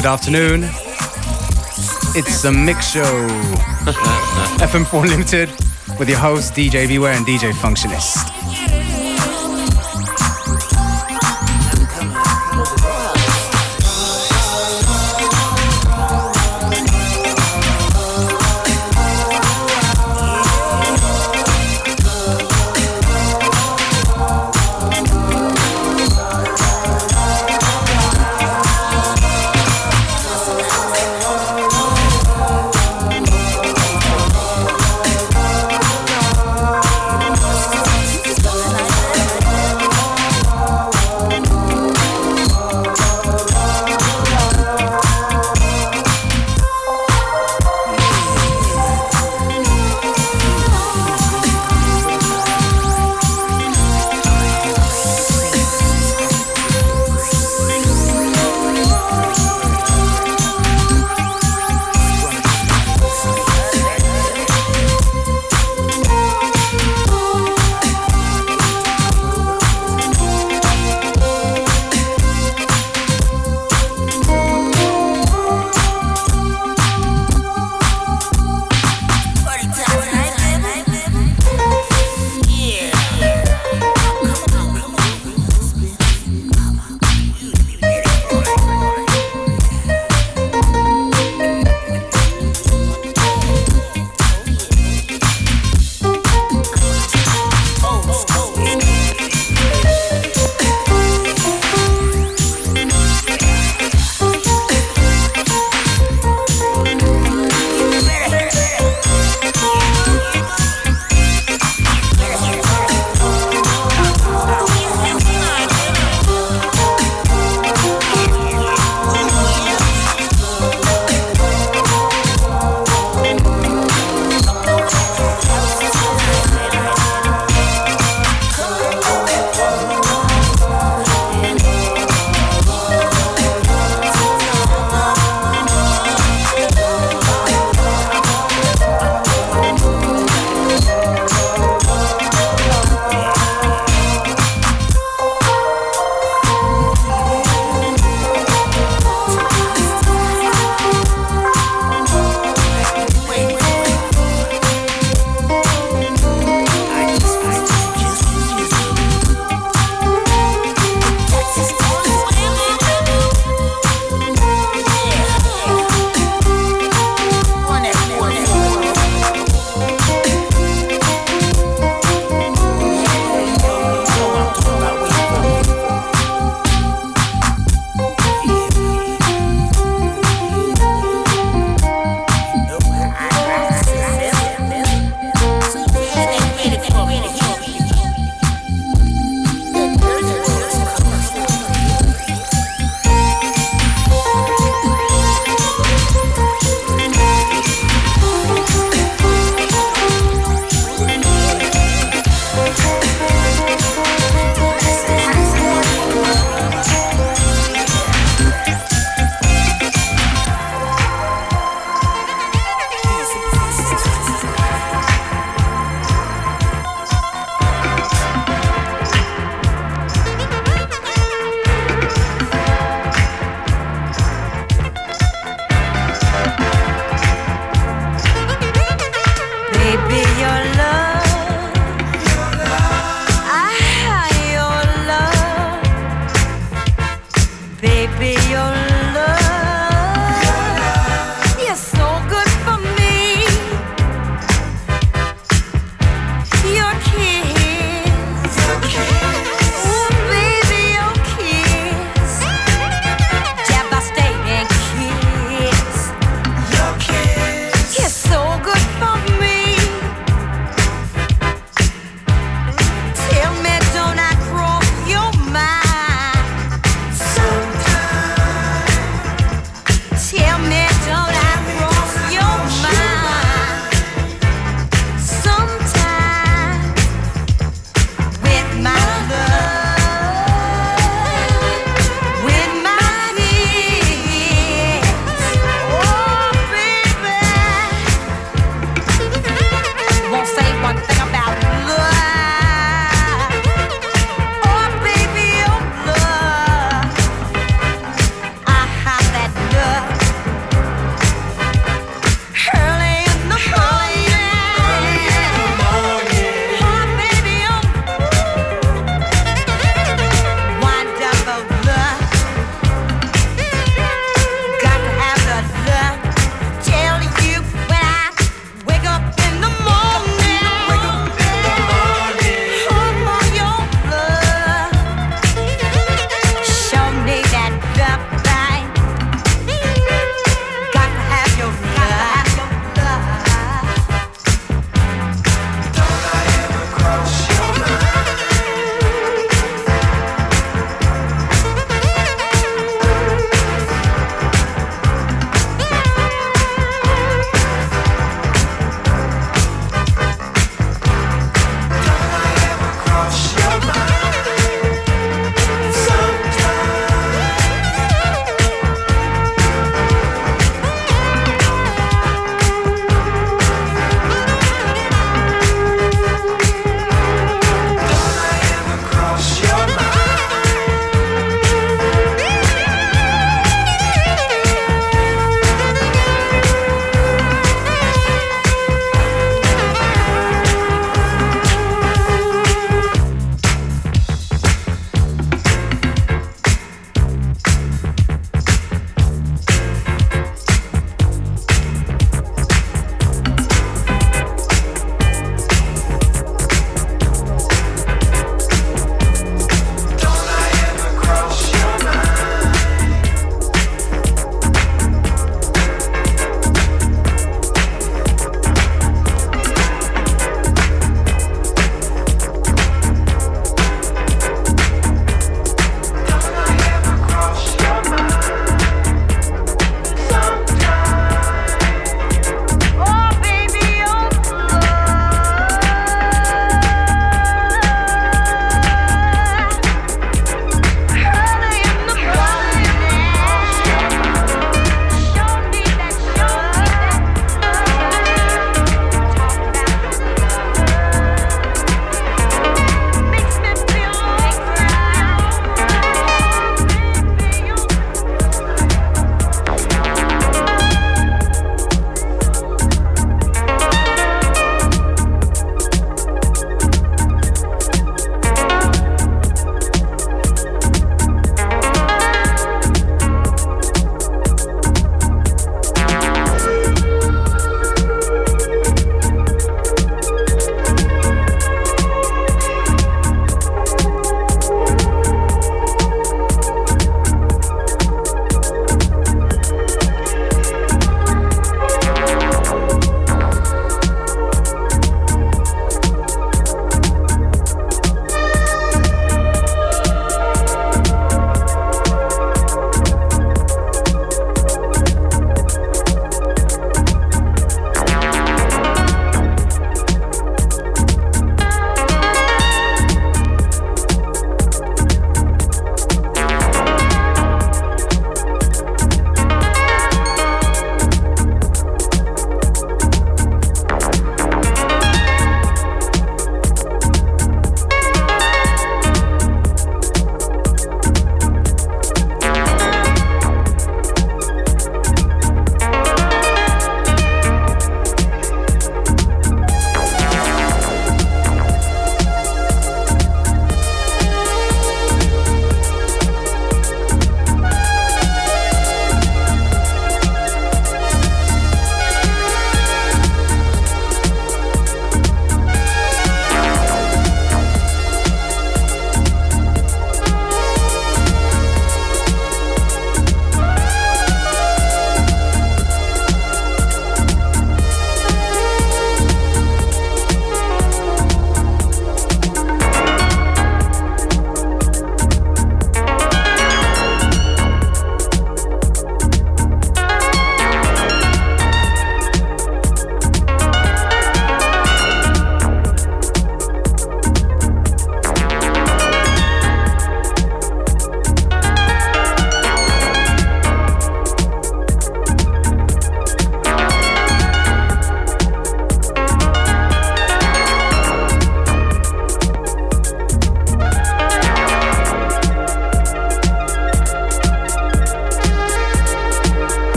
Good afternoon. It's a mix show. Uh, FM4 Limited with your host DJ Beware and DJ Functionist.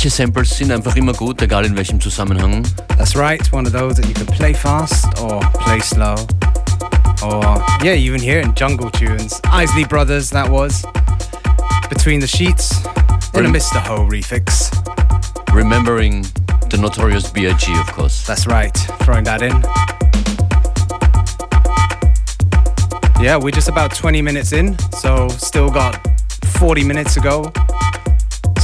Manche Samples sind einfach immer gut, egal in welchem Zusammenhang. That's right, one of those that you can play fast or play slow. Or, yeah, even hear it in jungle tunes. Isley Brothers, that was. Between the Sheets, in a Mr. Ho refix. Remembering the notorious B.I.G., of course. That's right, throwing that in. Yeah, we're just about 20 minutes in, so still got 40 minutes to go.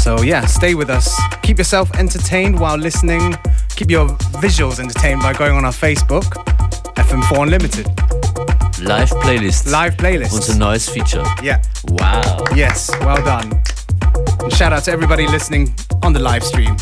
So yeah, stay with us. Keep yourself entertained while listening. Keep your visuals entertained by going on our Facebook, FM4 Unlimited. Live Playlist. Live Playlist. Unser neues Feature. Yeah. Wow. Yes, well done. And shout out to everybody listening on the live stream.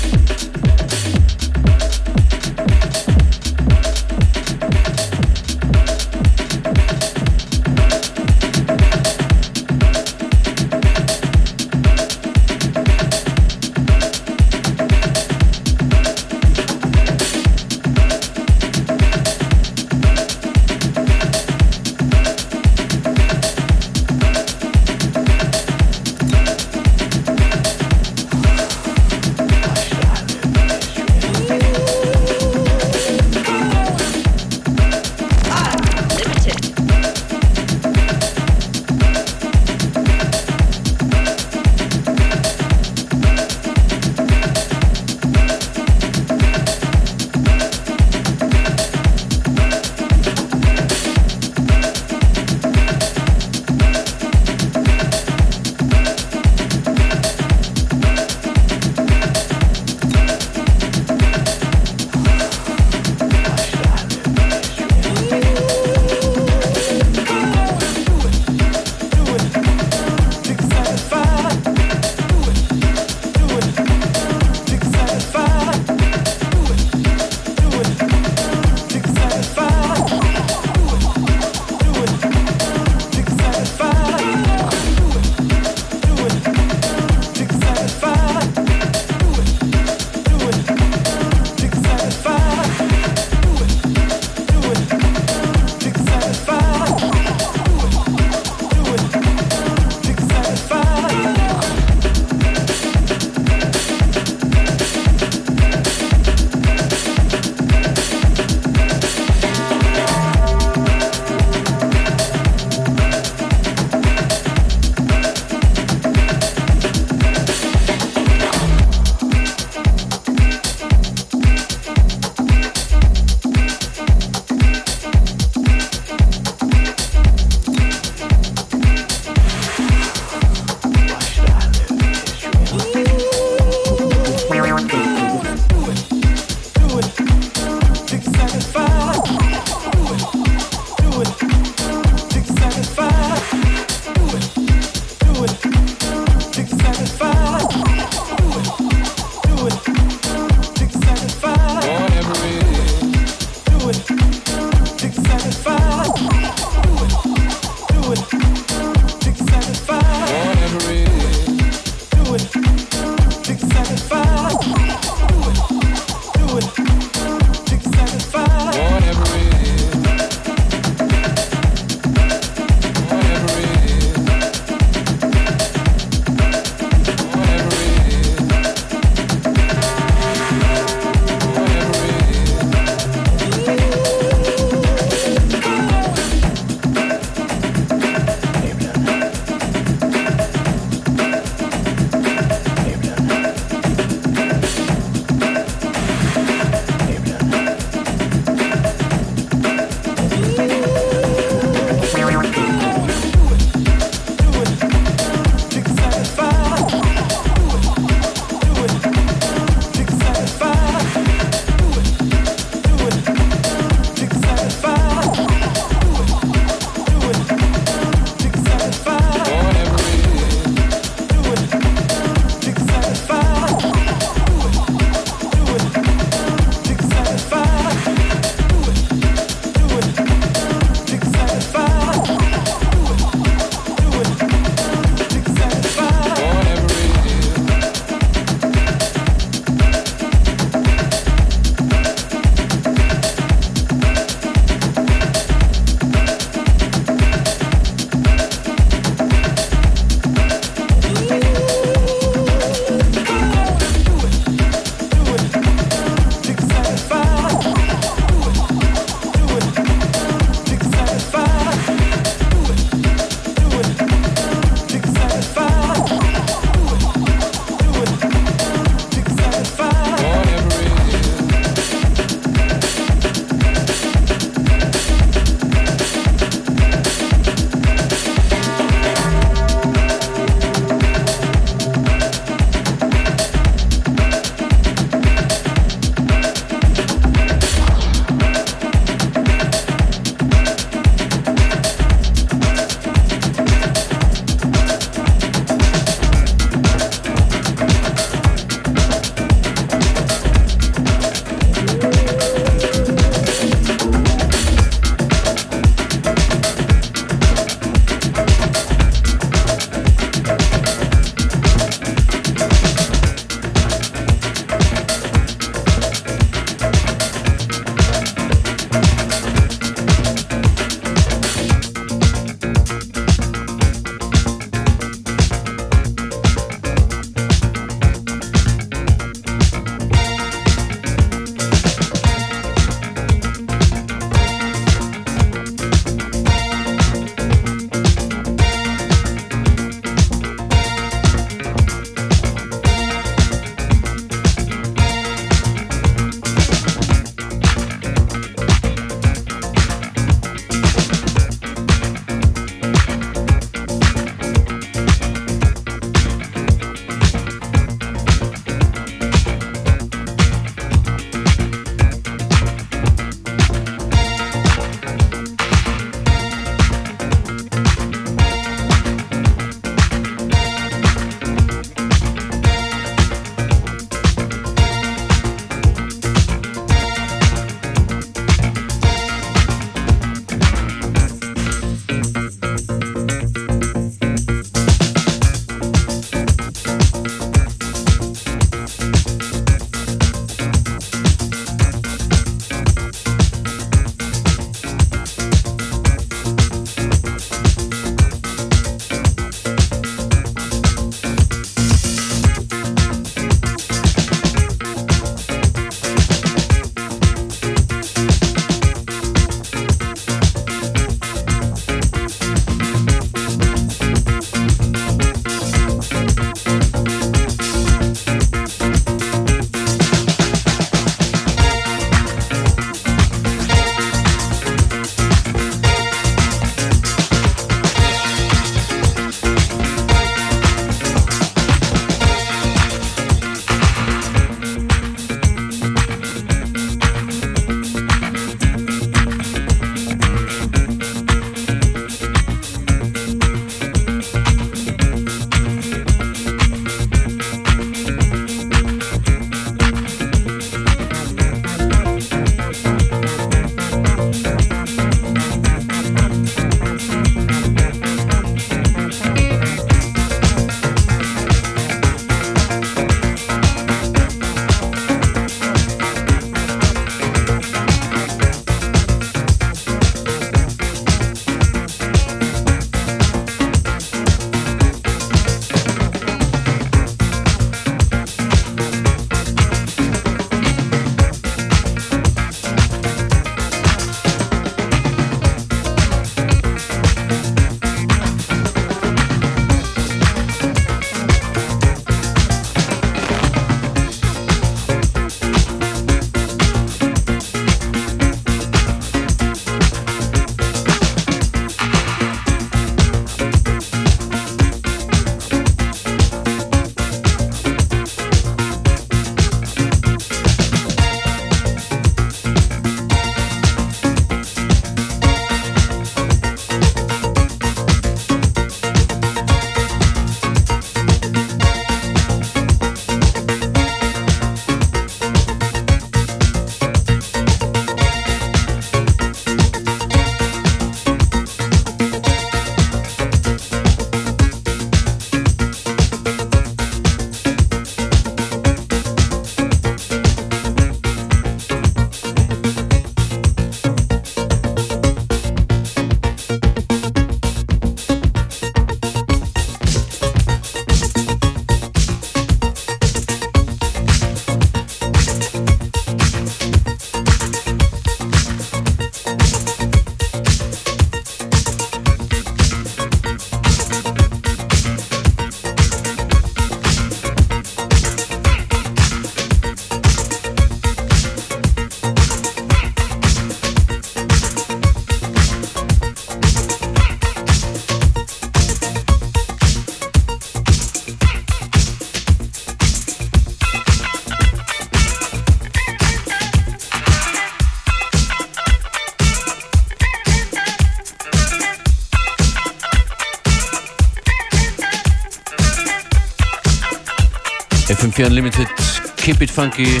FM4 Unlimited, Keep It Funky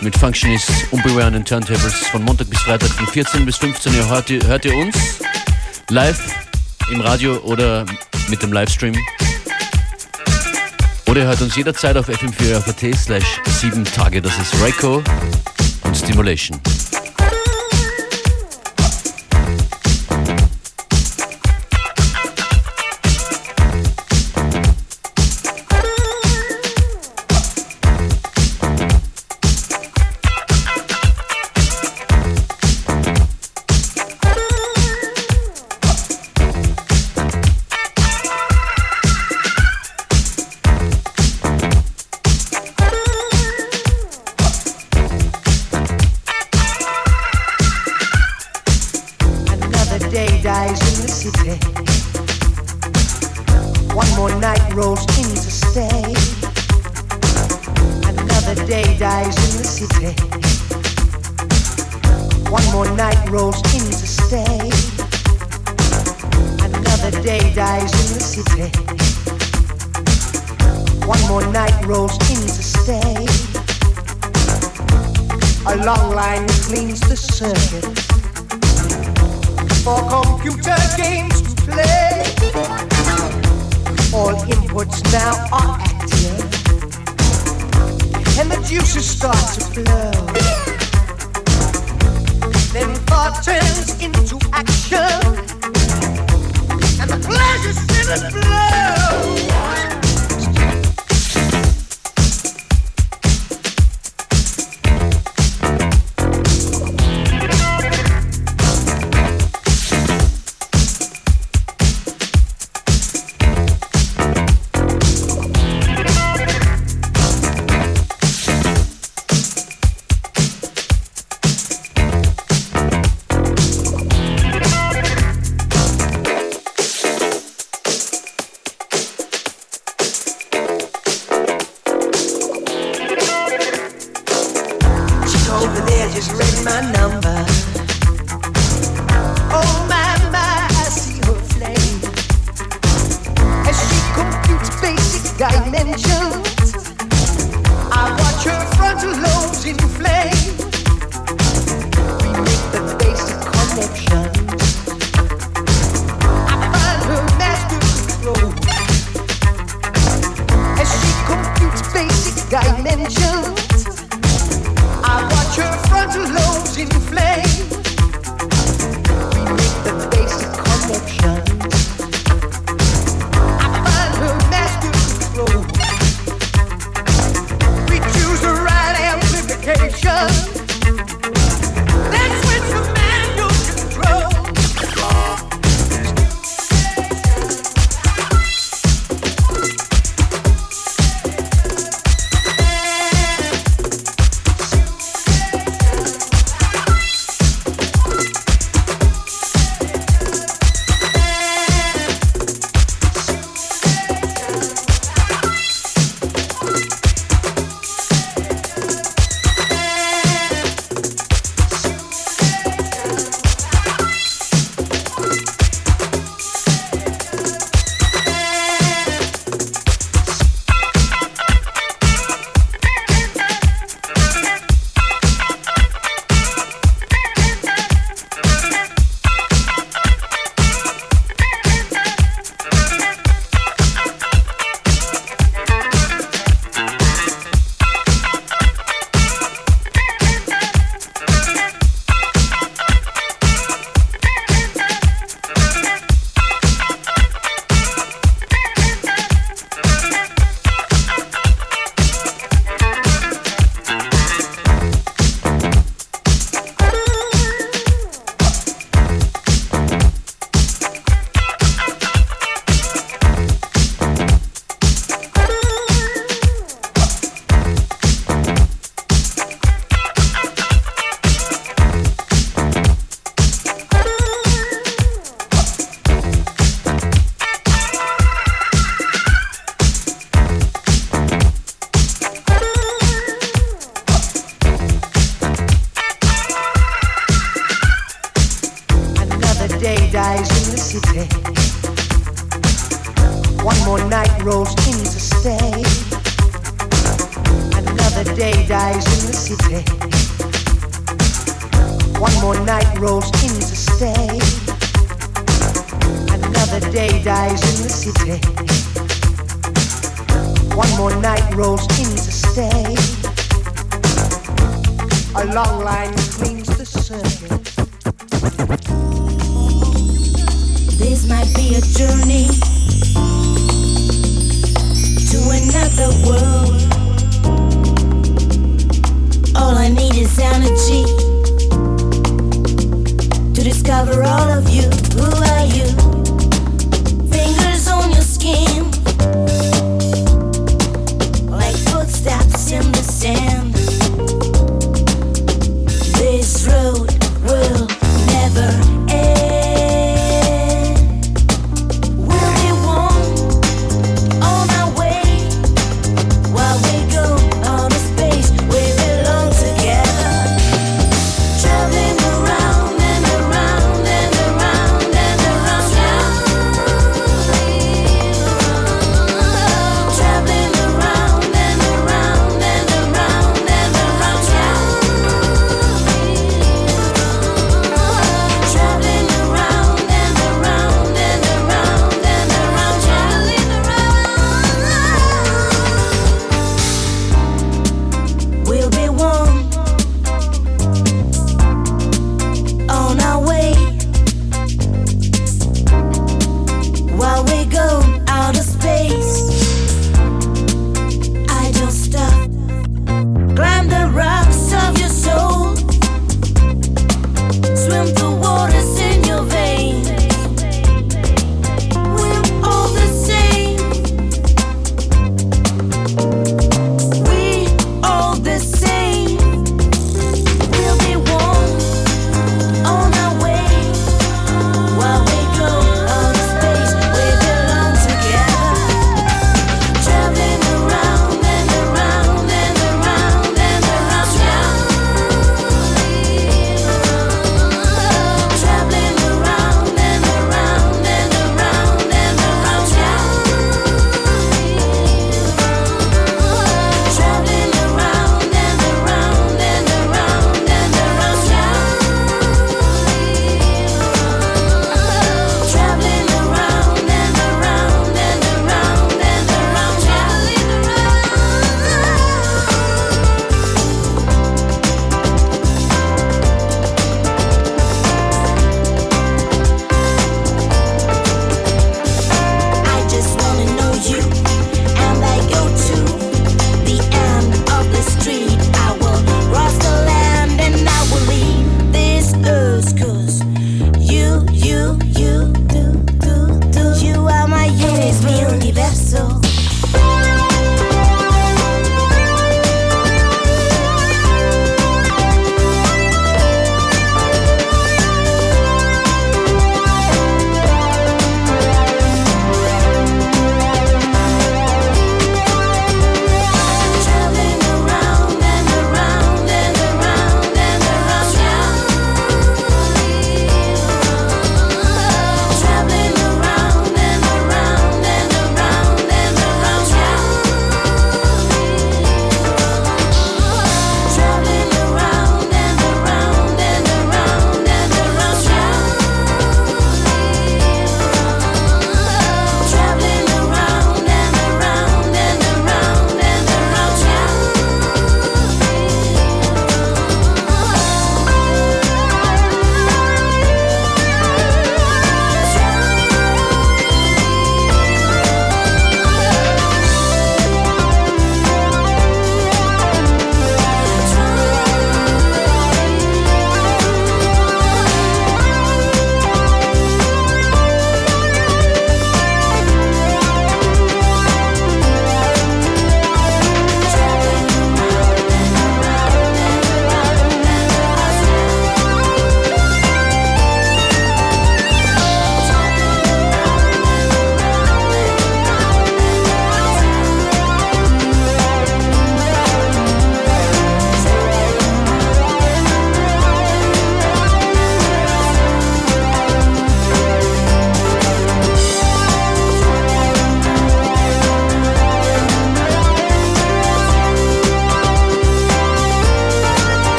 mit Functionist und Beware an den Turntables von Montag bis Freitag von 14 bis 15 Uhr hört ihr, hört ihr uns live im Radio oder mit dem Livestream. Oder ihr hört uns jederzeit auf fm4 slash 7 Tage. Das ist Reiko und Stimulation. more night rolls in to stay. A long line cleans the circuit for computer games to play. All inputs now are active, and the juices start to flow. Then thought turns into action, and the pleasure centers flow.